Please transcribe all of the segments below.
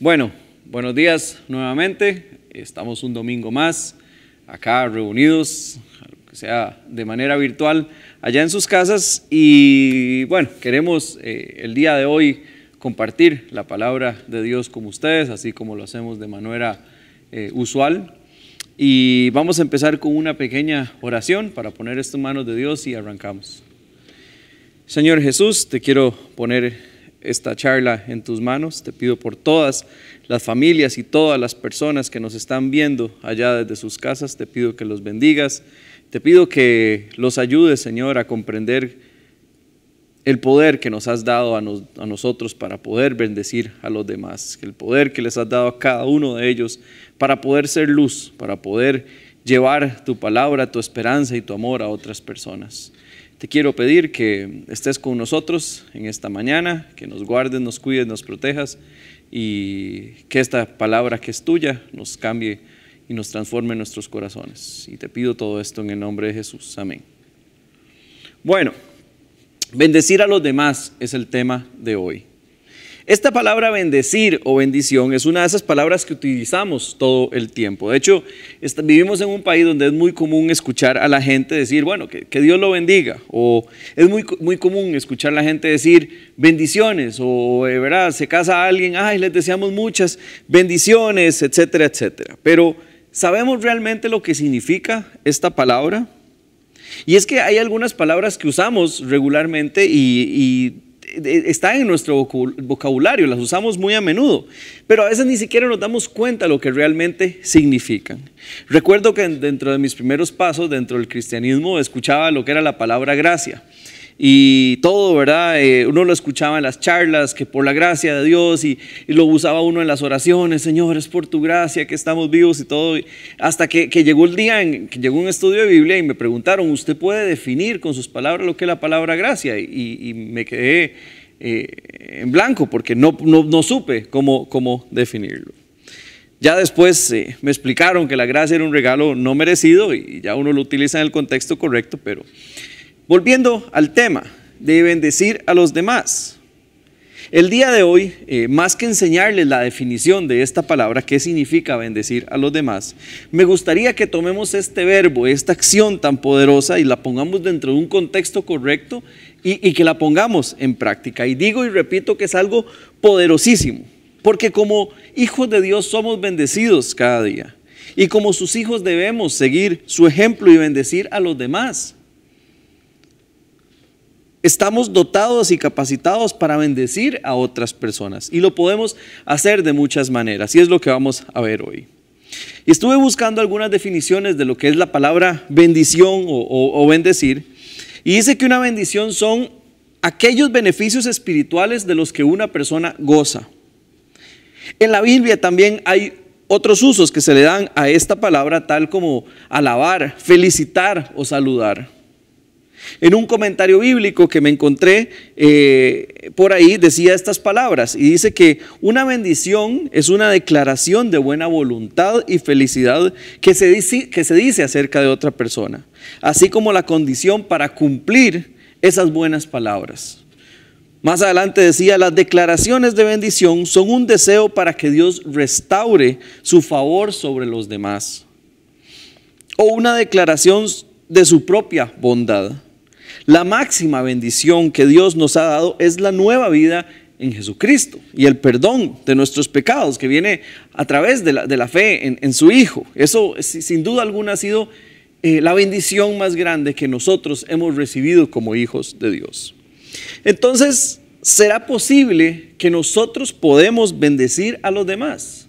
Bueno, buenos días nuevamente. Estamos un domingo más acá reunidos, que sea de manera virtual, allá en sus casas. Y bueno, queremos eh, el día de hoy compartir la palabra de Dios con ustedes, así como lo hacemos de manera eh, usual. Y vamos a empezar con una pequeña oración para poner esto en manos de Dios y arrancamos. Señor Jesús, te quiero poner esta charla en tus manos. Te pido por todas las familias y todas las personas que nos están viendo allá desde sus casas, te pido que los bendigas. Te pido que los ayudes, Señor, a comprender el poder que nos has dado a, a, nosotros para poder bendecir a los demás, el poder que les has dado a cada uno de ellos para poder ser luz, para poder llevar tu palabra, tu esperanza y tu amor a otras personas. Te quiero pedir que estés con nosotros en esta mañana, que nos guardes, nos cuides, nos protejas y que esta palabra que es tuya nos cambie y nos transforme en nuestros corazones. Y te pido todo esto en el nombre de Jesús. Amén. Bueno, bendecir a los demás es el tema de hoy. Esta palabra bendecir o bendición es una de esas palabras que utilizamos todo el tiempo. De hecho, vivimos en un país donde es muy común escuchar a la gente decir, bueno, que, Dios lo bendiga. O es muy, muy común escuchar a la gente decir bendiciones. O, de ¿verdad? Se casa alguien, ay, les deseamos muchas bendiciones, etcétera, etcétera. Pero, ¿sabemos realmente lo que significa esta palabra? Y es que hay algunas palabras que usamos regularmente y están en nuestro vocabulario, las usamos muy a menudo, pero a veces ni siquiera nos damos cuenta de lo que realmente significan. Recuerdo que dentro de mis primeros pasos dentro del cristianismo escuchaba lo que era la palabra gracia y todo, ¿verdad? Eh, uno lo escuchaba en las charlas, que por la gracia de Dios, y, lo usaba uno en las oraciones, Señor, es por tu gracia que estamos vivos y todo, hasta que, llegó el día en que llegó un estudio de Biblia y me preguntaron, ¿usted puede definir con sus palabras lo que es la palabra gracia? Y, me quedé eh, en blanco porque no, no, supe cómo, cómo definirlo. Ya después eh, me explicaron que la gracia era un regalo no merecido y ya uno lo utiliza en el contexto correcto, pero Volviendo al tema de bendecir a los demás. El día de hoy, eh, más que enseñarles la definición de esta palabra, qué significa bendecir a los demás, me gustaría que tomemos este verbo, esta acción tan poderosa y la pongamos dentro de un contexto correcto y, y que la pongamos en práctica. Y digo y repito que es algo poderosísimo, porque como hijos de Dios somos bendecidos cada día. Y como sus hijos debemos seguir su ejemplo y bendecir a los demás estamos dotados y capacitados para bendecir a otras personas. Y lo podemos hacer de muchas maneras. Y es lo que vamos a ver hoy. Estuve buscando algunas definiciones de lo que es la palabra bendición o, bendecir. Y dice que una bendición son aquellos beneficios espirituales de los que una persona goza. En la Biblia también hay otros usos que se le dan a esta palabra, tal como alabar, felicitar o saludar. En un comentario bíblico que me encontré eh, por ahí decía estas palabras y dice que una bendición es una declaración de buena voluntad y felicidad que se, que se dice acerca de otra persona, así como la condición para cumplir esas buenas palabras. Más adelante decía, las declaraciones de bendición son un deseo para que Dios restaure su favor sobre los demás. O una declaración de su propia bondad. La máxima bendición que Dios nos ha dado es la nueva vida en Jesucristo y el perdón de nuestros pecados que viene a través de la, fe en, su Hijo. Eso sin duda alguna ha sido eh, la bendición más grande que nosotros hemos recibido como hijos de Dios. Entonces, ¿será posible que nosotros podemos bendecir a los demás?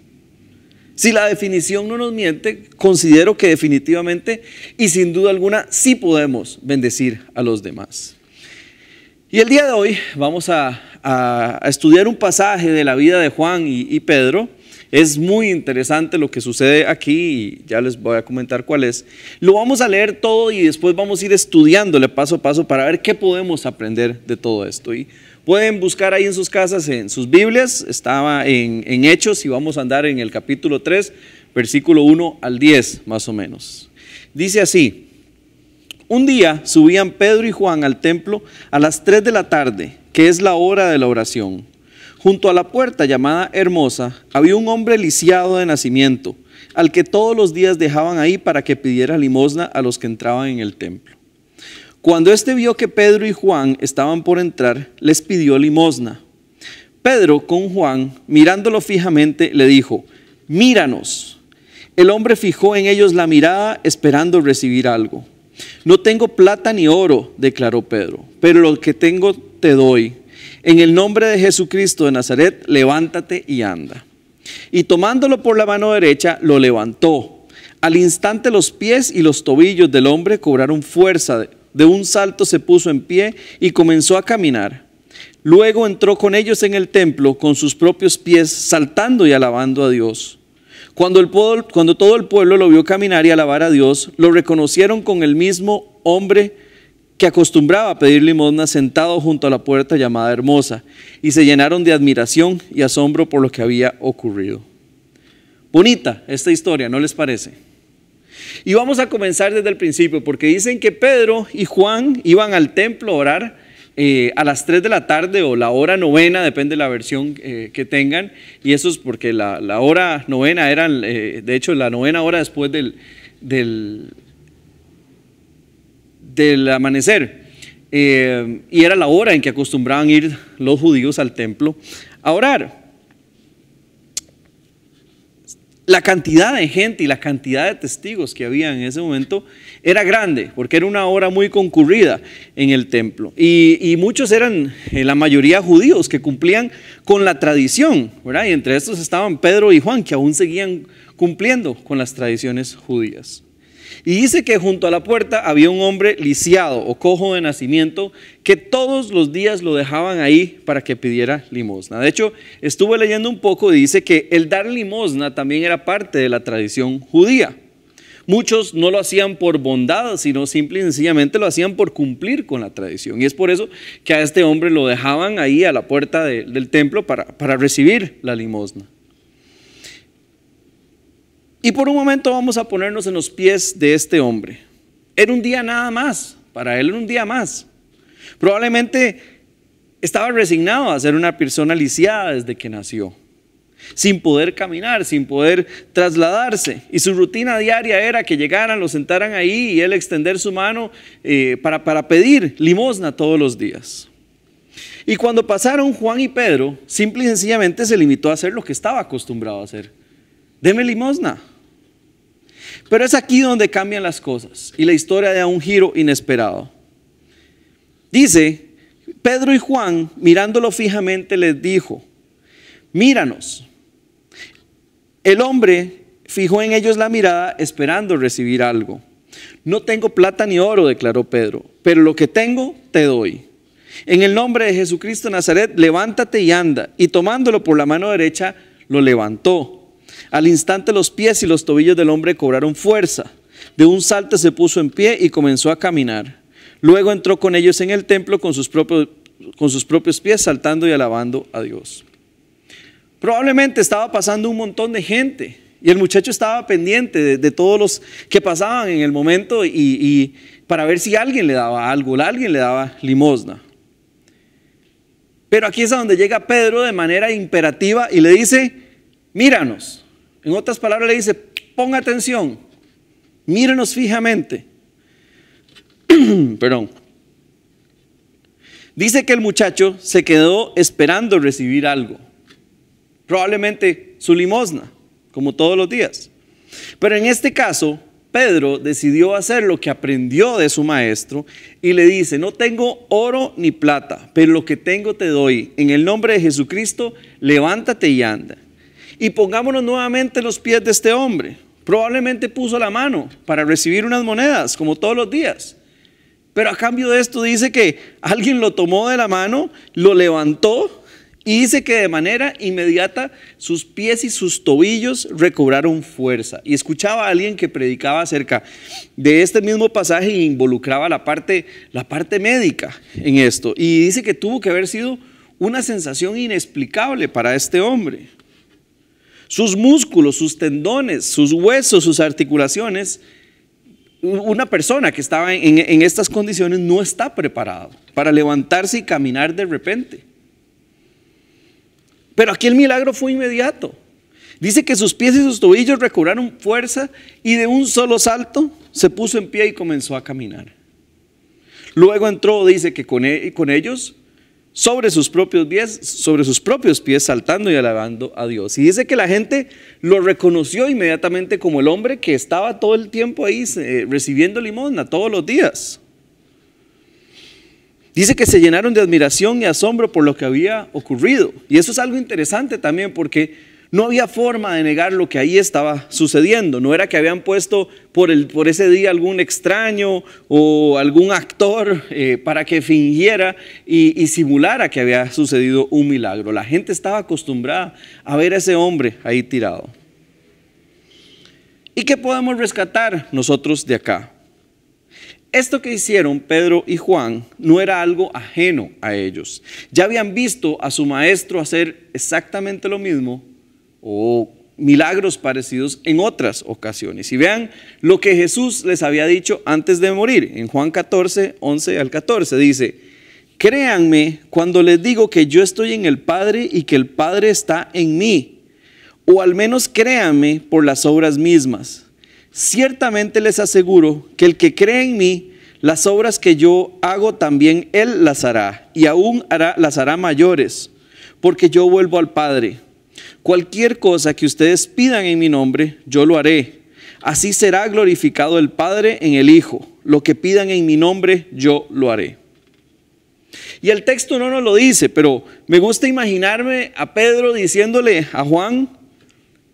Si la definición no nos miente, considero que definitivamente y sin duda alguna sí podemos bendecir a los demás. Y el día de hoy vamos a, estudiar un pasaje de la vida de Juan y, Pedro. Es muy interesante lo que sucede aquí y ya les voy a comentar cuál es. Lo vamos a leer todo y después vamos a ir estudiándole paso a paso para ver qué podemos aprender de todo esto. Y Pueden buscar ahí en sus casas, en sus Biblias, estaba en, Hechos y vamos a andar en el capítulo 3, versículo 1 al 10 más o menos. Dice así, un día subían Pedro y Juan al templo a las 3 de la tarde, que es la hora de la oración. Junto a la puerta llamada Hermosa había un hombre lisiado de nacimiento, al que todos los días dejaban ahí para que pidiera limosna a los que entraban en el templo. Cuando éste vio que Pedro y Juan estaban por entrar, les pidió limosna. Pedro con Juan, mirándolo fijamente, le dijo, míranos. El hombre fijó en ellos la mirada esperando recibir algo. No tengo plata ni oro, declaró Pedro, pero lo que tengo te doy. En el nombre de Jesucristo de Nazaret, levántate y anda. Y tomándolo por la mano derecha, lo levantó. Al instante los pies y los tobillos del hombre cobraron fuerza. De un salto se puso en pie y comenzó a caminar. Luego entró con ellos en el templo con sus propios pies, saltando y alabando a Dios. Cuando, el cuando todo el pueblo lo vio caminar y alabar a Dios, lo reconocieron con el mismo hombre que acostumbraba a pedir limosna sentado junto a la puerta llamada Hermosa, y se llenaron de admiración y asombro por lo que había ocurrido. Bonita esta historia, ¿no les parece? Y vamos a comenzar desde el principio, porque dicen que Pedro y Juan iban al templo a orar eh, a las 3 de la tarde o la hora novena, depende de la versión eh, que tengan, y eso es porque la, hora novena era, eh, de hecho, la novena hora después del, del amanecer. Y era la hora en que acostumbraban ir los judíos al templo a orar. La cantidad de gente y la cantidad de testigos que había en ese momento era grande, porque era una hora muy concurrida en el templo. Y, muchos eran, eh, la mayoría judíos, que cumplían con la tradición, ¿verdad? Y entre estos estaban Pedro y Juan, que aún seguían cumpliendo con las tradiciones judías. Y dice que junto a la puerta había un hombre lisiado o cojo de nacimiento que todos los días lo dejaban ahí para que pidiera limosna. De hecho, estuve leyendo un poco y dice que el dar limosna también era parte de la tradición judía. Muchos no lo hacían por bondad, sino simple y sencillamente lo hacían por cumplir con la tradición. Y es por eso que a este hombre lo dejaban ahí a la puerta del templo para, para recibir la limosna. Y por un momento vamos a ponernos en los pies de este hombre. Era un día nada más, para él era un día más. Probablemente estaba resignado a ser una persona lisiada desde que nació, sin poder caminar, sin poder trasladarse. Y su rutina diaria era que llegaran, lo sentaran ahí y él extender su mano eh, para, para pedir limosna todos los días. Y cuando pasaron Juan y Pedro, simple y sencillamente se limitó a hacer lo que estaba acostumbrado a hacer. Deme limosna. Pero es aquí donde cambian las cosas y la historia da un giro inesperado. Dice, Pedro y Juan, mirándolo fijamente, les dijo, míranos. El hombre fijó en ellos la mirada esperando recibir algo. No tengo plata ni oro, declaró Pedro, pero lo que tengo te doy. En el nombre de Jesucristo Nazaret, levántate y anda. Y tomándolo por la mano derecha, lo levantó. Al instante los pies y los tobillos del hombre cobraron fuerza. De un salto se puso en pie y comenzó a caminar. Luego entró con ellos en el templo con sus propios, pies, saltando y alabando a Dios. Probablemente estaba pasando un montón de gente y el muchacho estaba pendiente de, todos los que pasaban en el momento y, y, para ver si alguien le daba algo, alguien le daba limosna. Pero aquí es a donde llega Pedro de manera imperativa y le dice, míranos. En otras palabras le dice, ponga atención, mírenos fijamente. Perdón. Dice que el muchacho se quedó esperando recibir algo. Probablemente su limosna, como todos los días. Pero en este caso, Pedro decidió hacer lo que aprendió de su maestro y le dice, no tengo oro ni plata, pero lo que tengo te doy. En el nombre de Jesucristo, levántate y anda. Y pongámonos nuevamente en los pies de este hombre. Probablemente puso la mano para recibir unas monedas, como todos los días. Pero a cambio de esto dice que alguien lo tomó de la mano, lo levantó y dice que de manera inmediata sus pies y sus tobillos recobraron fuerza. Y escuchaba a alguien que predicaba acerca de este mismo pasaje e involucraba la parte, la parte médica en esto. Y dice que tuvo que haber sido una sensación inexplicable para este hombre sus músculos, sus tendones, sus huesos, sus articulaciones. Una persona que estaba en, estas condiciones no está preparado para levantarse y caminar de repente. Pero aquí el milagro fue inmediato. Dice que sus pies y sus tobillos recobraron fuerza y de un solo salto se puso en pie y comenzó a caminar. Luego entró, dice que con, e, con ellos sobre sus propios pies, sobre sus propios pies, saltando y alabando a Dios. Y dice que la gente lo reconoció inmediatamente como el hombre que estaba todo el tiempo ahí eh, recibiendo limosna todos los días. Dice que se llenaron de admiración y asombro por lo que había ocurrido. Y eso es algo interesante también porque no había forma de negar lo que ahí estaba sucediendo. No era que habían puesto por, el, por ese día algún extraño o algún actor eh, para que fingiera y, y simulara que había sucedido un milagro. La gente estaba acostumbrada a ver a ese hombre ahí tirado. ¿Y qué podemos rescatar nosotros de acá? Esto que hicieron Pedro y Juan no era algo ajeno a ellos. Ya habían visto a su maestro hacer exactamente lo mismo o milagros parecidos en otras ocasiones. Y vean lo que Jesús les había dicho antes de morir. En Juan 14, 11 al 14 dice, créanme cuando les digo que yo estoy en el Padre y que el Padre está en mí. O al menos créanme por las obras mismas. Ciertamente les aseguro que el que cree en mí, las obras que yo hago también él las hará. Y aún hará, las hará mayores, porque yo vuelvo al Padre. Cualquier cosa que ustedes pidan en mi nombre, yo lo haré. Así será glorificado el Padre en el Hijo. Lo que pidan en mi nombre, yo lo haré. Y el texto no nos lo dice, pero me gusta imaginarme a Pedro diciéndole a Juan,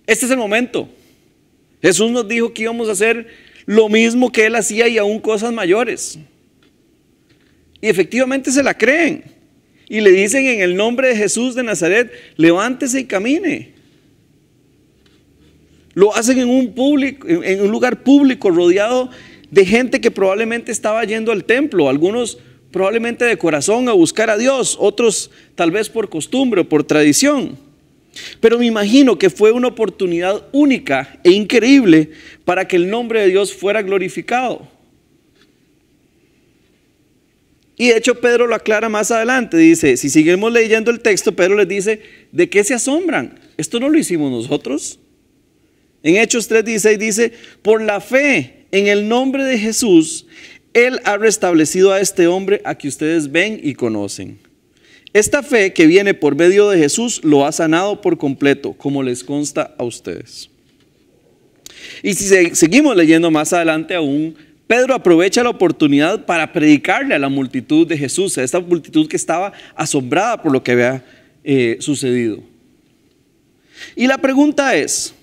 este es el momento. Jesús nos dijo que íbamos a hacer lo mismo que él hacía y aún cosas mayores. Y efectivamente se la creen y le dicen en el nombre de Jesús de Nazaret, levántese y camine. Lo hacen en un, público, en un lugar público rodeado de gente que probablemente estaba yendo al templo, algunos probablemente de corazón a buscar a Dios, otros tal vez por costumbre o por tradición. Pero me imagino que fue una oportunidad única e increíble para que el nombre de Dios fuera glorificado. Y de hecho Pedro lo aclara más adelante. Dice, si seguimos leyendo el texto, Pedro les dice, ¿de qué se asombran? Esto no lo hicimos nosotros. En Hechos 3:16 dice, por la fe en el nombre de Jesús, Él ha restablecido a este hombre a que ustedes ven y conocen. Esta fe que viene por medio de Jesús lo ha sanado por completo, como les consta a ustedes. Y si seguimos leyendo más adelante aún, Pedro aprovecha la oportunidad para predicarle a la multitud de Jesús, a esta multitud que estaba asombrada por lo que había eh, sucedido. Y la pregunta es,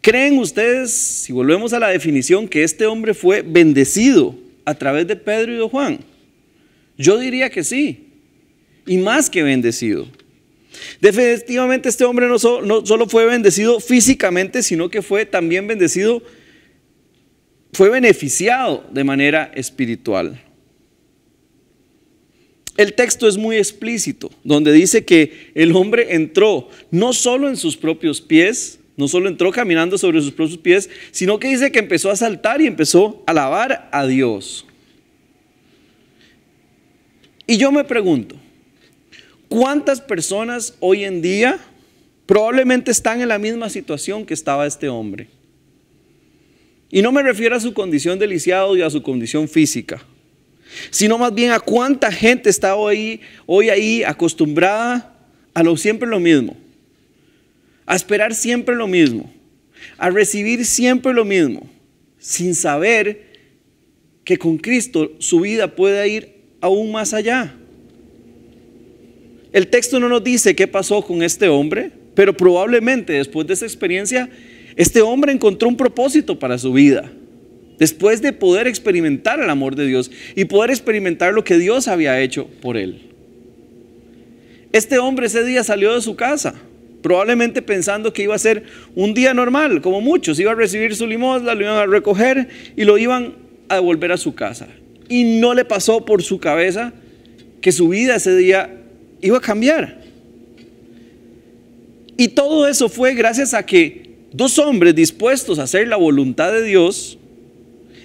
¿creen ustedes, si volvemos a la definición, que este hombre fue bendecido a través de Pedro y de Juan? Yo diría que sí, y más que bendecido. Definitivamente este hombre no, no solo fue bendecido físicamente, sino que fue también bendecido fue beneficiado de manera espiritual. El texto es muy explícito, donde dice que el hombre entró no solo en sus propios pies, no solo entró caminando sobre sus propios pies, sino que dice que empezó a saltar y empezó a alabar a Dios. Y yo me pregunto, ¿cuántas personas hoy en día probablemente están en la misma situación que estaba este hombre? Y no me refiero a su condición de lisiado y a su condición física, sino más bien a cuánta gente está hoy, hoy ahí acostumbrada a lo siempre lo mismo, a esperar siempre lo mismo, a recibir siempre lo mismo, sin saber que con Cristo su vida puede ir aún más allá. El texto no nos dice qué pasó con este hombre, pero probablemente después de esa experiencia este hombre encontró un propósito para su vida. Después de poder experimentar el amor de Dios y poder experimentar lo que Dios había hecho por él. Este hombre ese día salió de su casa, probablemente pensando que iba a ser un día normal, como muchos. Iba a recibir su limosna, lo iban a recoger y lo iban a devolver a su casa. Y no le pasó por su cabeza que su vida ese día iba a cambiar. Y todo eso fue gracias a que Dos hombres dispuestos a hacer la voluntad de Dios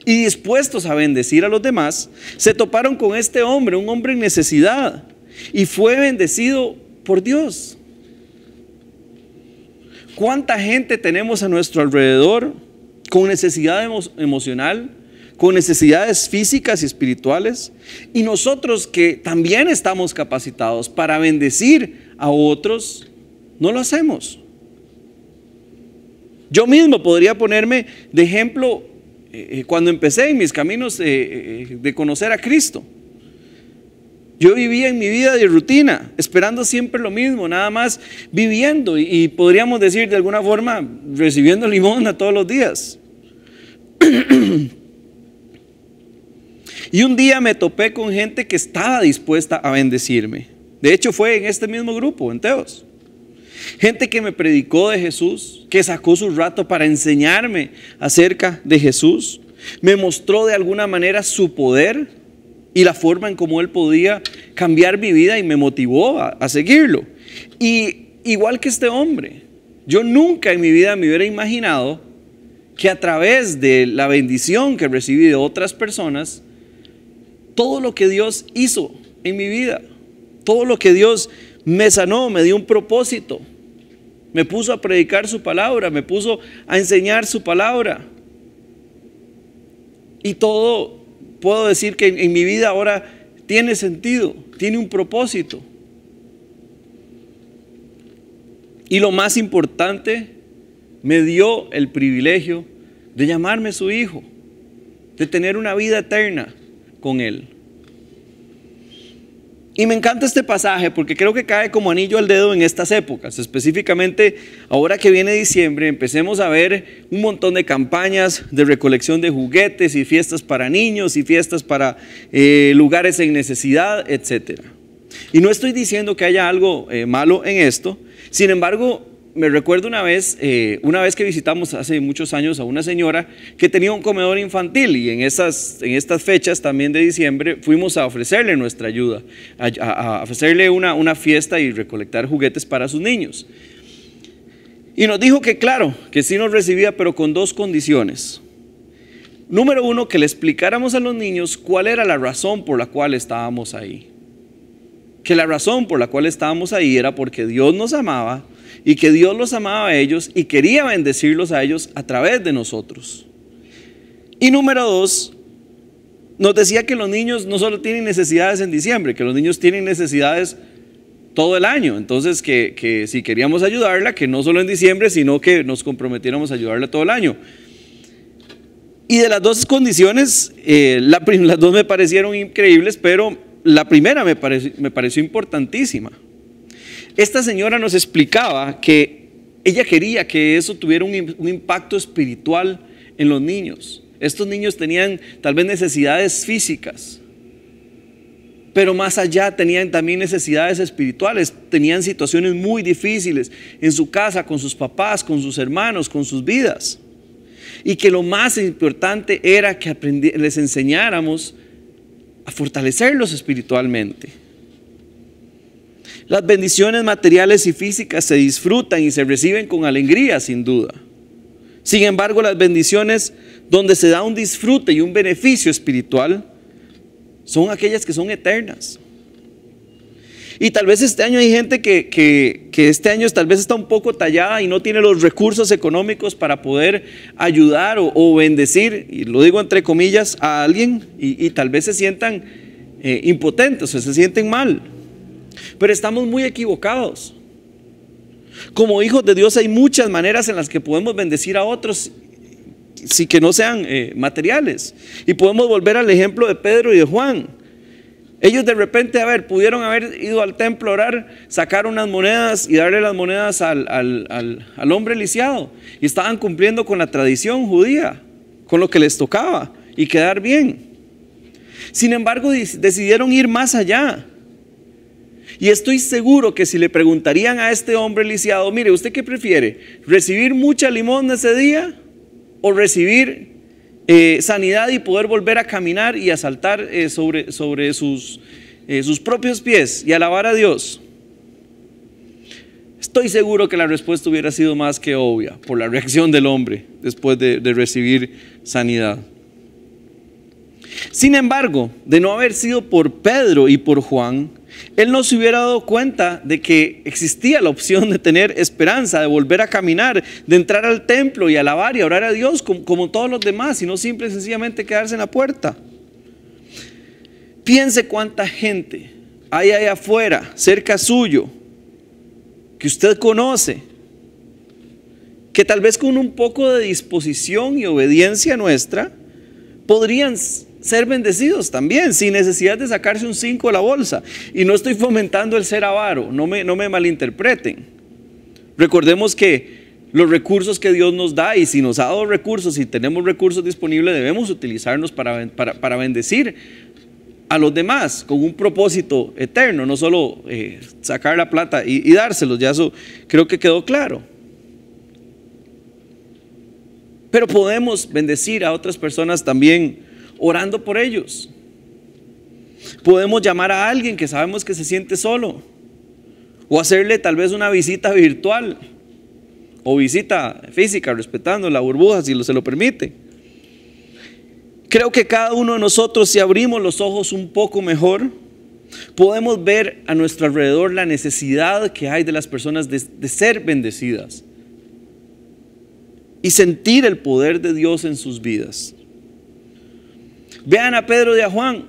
y dispuestos a bendecir a los demás, se toparon con este hombre, un hombre en necesidad, y fue bendecido por Dios. ¿Cuánta gente tenemos a nuestro alrededor con necesidad emocional, con necesidades físicas y espirituales? Y nosotros que también estamos capacitados para bendecir a otros, no lo hacemos. Yo mismo podría ponerme de ejemplo eh, cuando empecé en mis caminos de conocer a Cristo. Yo vivía en mi vida de rutina, esperando siempre lo mismo, nada más viviendo y, podríamos decir de alguna forma recibiendo limosna todos los días. y un día me topé con gente que estaba dispuesta a bendecirme. De hecho fue en este mismo grupo, en Teos. Gente que me predicó de Jesús, que sacó su rato para enseñarme acerca de Jesús. Me mostró de alguna manera su poder y la forma en cómo él podía cambiar mi vida y me motivó a, seguirlo. Y igual que este hombre, yo nunca en mi vida me hubiera imaginado que a través de la bendición que recibí de otras personas, todo lo que Dios hizo en mi vida, todo lo que Dios me sanó, me dio un propósito, me puso a predicar su palabra, me puso a enseñar su palabra. Y todo puedo decir que en, mi vida ahora tiene sentido, tiene un propósito. Y lo más importante, me dio el privilegio de llamarme su hijo, de tener una vida eterna con él. Y me encanta este pasaje porque creo que cae como anillo al dedo en estas épocas. Específicamente, ahora que viene diciembre, empecemos a ver un montón de campañas de recolección de juguetes y fiestas para niños y fiestas para eh, lugares en necesidad, etc. Y no estoy diciendo que haya algo eh, malo en esto. Sin embargo, me recuerdo una vez, eh, una vez que visitamos hace muchos años a una señora que tenía un comedor infantil y en, esas, en estas fechas también de diciembre fuimos a ofrecerle nuestra ayuda, a, ofrecerle una, una fiesta y recolectar juguetes para sus niños. Y nos dijo que claro, que sí nos recibía, pero con dos condiciones. Número uno, que le explicáramos a los niños cuál era la razón por la cual estábamos ahí. Que la razón por la cual estábamos ahí era porque Dios nos amaba y que Dios los amaba a ellos y quería bendecirlos a ellos a través de nosotros. Y número dos, nos decía que los niños no solo tienen necesidades en diciembre, que los niños tienen necesidades todo el año. Entonces, que, si queríamos ayudarla, que no solo en diciembre, sino que nos comprometiéramos a ayudarla todo el año. Y de las dos condiciones, eh, las dos me parecieron increíbles, pero la primera me pareció importantísima. Esta señora nos explicaba que ella quería que eso tuviera un, impacto espiritual en los niños. Estos niños tenían tal vez necesidades físicas, pero más allá tenían también necesidades espirituales, tenían situaciones muy difíciles en su casa, con sus papás, con sus hermanos, con sus vidas. Y que lo más importante era que les enseñáramos a fortalecerlos espiritualmente. Las bendiciones materiales y físicas se disfrutan y se reciben con alegría, sin duda. Sin embargo, las bendiciones donde se da un disfrute y un beneficio espiritual son aquellas que son eternas. Y tal vez este año hay gente que, este año tal vez está un poco tallada y no tiene los recursos económicos para poder ayudar o, bendecir, y lo digo entre comillas, a alguien y, tal vez se sientan eh, impotentes o se sienten mal. Pero estamos muy equivocados. Como hijos de Dios hay muchas maneras en las que podemos bendecir a otros, si que no sean eh, materiales. Y podemos volver al ejemplo de Pedro y de Juan. Ellos de repente, a ver, pudieron haber ido al templo a orar, sacar unas monedas y darle las monedas al, al hombre lisiado. Y estaban cumpliendo con la tradición judía, con lo que les tocaba y quedar bien. Sin embargo, decidieron ir más allá y estoy seguro que si le preguntarían a este hombre lisiado, mire, ¿usted qué prefiere? ¿Recibir mucha limón ese día o recibir eh, sanidad y poder volver a caminar y a saltar eh, sobre, sobre sus, eh, sus propios pies y alabar a Dios? Estoy seguro que la respuesta hubiera sido más que obvia por la reacción del hombre después de recibir sanidad. Sin embargo, de no haber sido por Pedro y por Juan, él no se hubiera dado cuenta de que existía la opción de tener esperanza, de volver a caminar, de entrar al templo y alabar y orar a Dios como, todos los demás, y no simple y sencillamente quedarse en la puerta. Piense cuánta gente hay ahí afuera, cerca suyo, que usted conoce, que tal vez con un poco de disposición y obediencia nuestra, podrían ser bendecidos también, sin necesidad de sacarse un 5 de la bolsa. Y no estoy fomentando el ser avaro, no me, no me malinterpreten. Recordemos que los recursos que Dios nos da y si nos ha dado recursos y tenemos recursos disponibles, debemos utilizarlos para, para, bendecir a los demás con un propósito eterno, no solo eh, sacar la plata y, y dárselos, ya eso creo que quedó claro. Pero podemos bendecir a otras personas también orando por ellos. Podemos llamar a alguien que sabemos que se siente solo o hacerle tal vez una visita virtual o visita física, respetando la burbuja si se lo permite. Creo que cada uno de nosotros, si abrimos los ojos un poco mejor, podemos ver a nuestro alrededor la necesidad que hay de las personas de, de ser bendecidas y sentir el poder de Dios en sus vidas. Vean a Pedro y a Juan.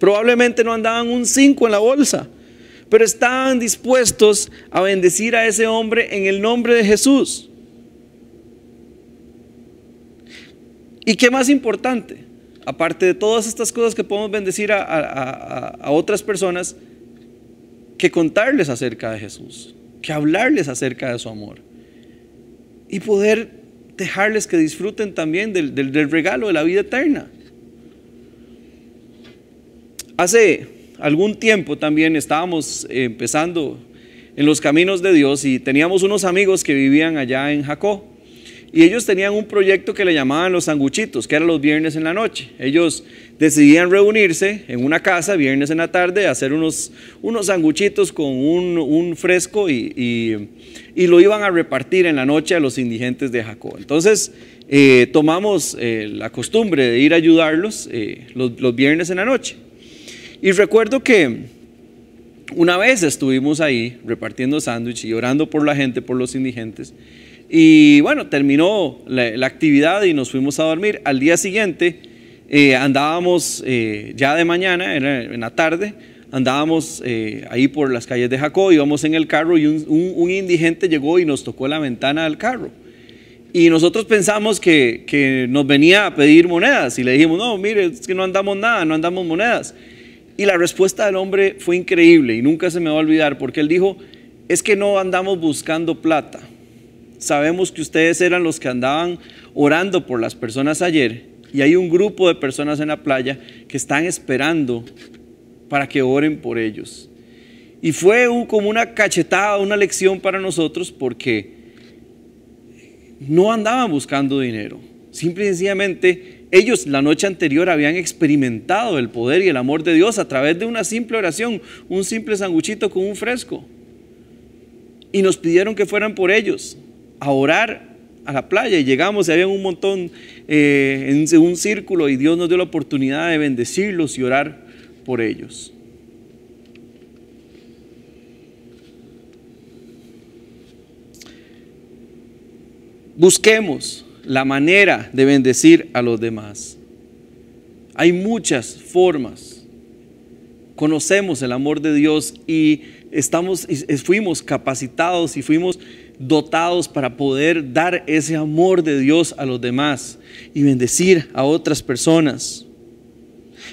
Probablemente no andaban un 5 en la bolsa, pero estaban dispuestos a bendecir a ese hombre en el nombre de Jesús. ¿Y qué más importante? Aparte de todas estas cosas que podemos bendecir a, otras personas, que contarles acerca de Jesús, que hablarles acerca de su amor y poder dejarles que disfruten también del regalo de la vida eterna. Hace algún tiempo también estábamos empezando en los caminos de Dios y teníamos unos amigos que vivían allá en Jacó. Y ellos tenían un proyecto que le llamaban los sanguchitos, que era los viernes en la noche. Ellos decidían reunirse en una casa viernes en la tarde, hacer unos, unos sanguchitos con un, fresco y, lo iban a repartir en la noche a los indigentes de Jacó. Entonces eh, tomamos eh, la costumbre de ir a ayudarlos eh, los viernes en la noche. Y recuerdo que una vez estuvimos ahí repartiendo sándwich y orando por la gente, por los indigentes. Y bueno, terminó la, actividad y nos fuimos a dormir. Al día siguiente eh, andábamos eh, ya de mañana, en la tarde, andábamos eh, ahí por las calles de Jacob, íbamos en el carro y un, indigente llegó y nos tocó la ventana del carro. Y nosotros pensamos que, que, nos venía a pedir monedas y le dijimos, no, mire, es que no andamos nada, no andamos monedas. Y la respuesta del hombre fue increíble y nunca se me va a olvidar porque él dijo, es que no andamos buscando plata. Sabemos que ustedes eran los que andaban orando por las personas ayer y hay un grupo de personas en la playa que están esperando para que oren por ellos. Y fue como una cachetada, una lección para nosotros porque no andaban buscando dinero. Simple y sencillamente ellos la noche anterior habían experimentado el poder y el amor de Dios a través de una simple oración, un simple sanguchito con un fresco. Y nos pidieron que fueran por ellos a orar a la playa y llegamos y había un montón eh, en un círculo y Dios nos dio la oportunidad de bendecirlos y orar por ellos. Busquemos la manera de bendecir a los demás. Hay muchas formas. Conocemos el amor de Dios y estamos fuimos capacitados y fuimos dotados para poder dar ese amor de Dios a los demás y bendecir a otras personas.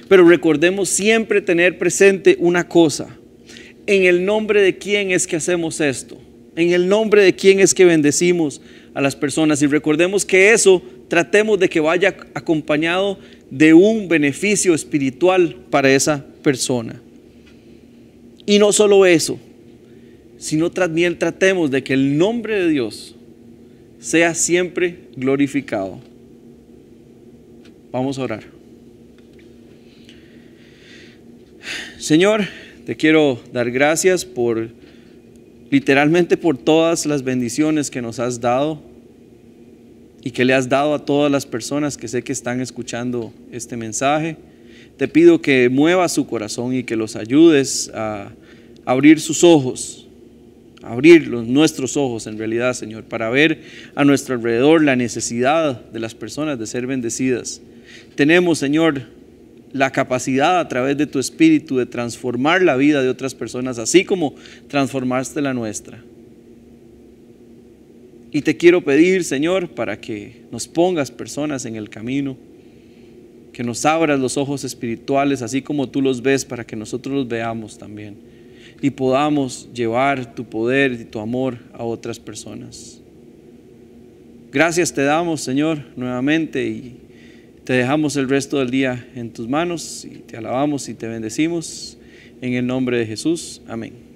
Pero recordemos siempre tener presente una cosa. En el nombre de quién es que hacemos esto? En el nombre de quién es que bendecimos a las personas y recordemos que eso tratemos de que vaya acompañado de un beneficio espiritual para esa persona. Y no solo eso, sino también tratemos de que el nombre de Dios sea siempre glorificado. Vamos a orar. Señor, te quiero dar gracias por literalmente por todas las bendiciones que nos has dado y que le has dado a todas las personas que sé que están escuchando este mensaje. te pido que muevas su corazón y que los ayudes a abrir sus ojos, abrir los, nuestros ojos en realidad, Señor, para ver a nuestro alrededor la necesidad de las personas de ser bendecidas. Tenemos, Señor, la capacidad a través de tu espíritu de transformar la vida de otras personas, así como transformaste la nuestra. Y te quiero pedir, Señor, para que nos pongas personas en el camino, que nos abras los ojos espirituales, así como tú los ves, para que nosotros los veamos también y podamos llevar tu poder y tu amor a otras personas. Gracias te damos, Señor, nuevamente y te dejamos el resto del día en tus manos y te alabamos y te bendecimos en el nombre de Jesús. Amén.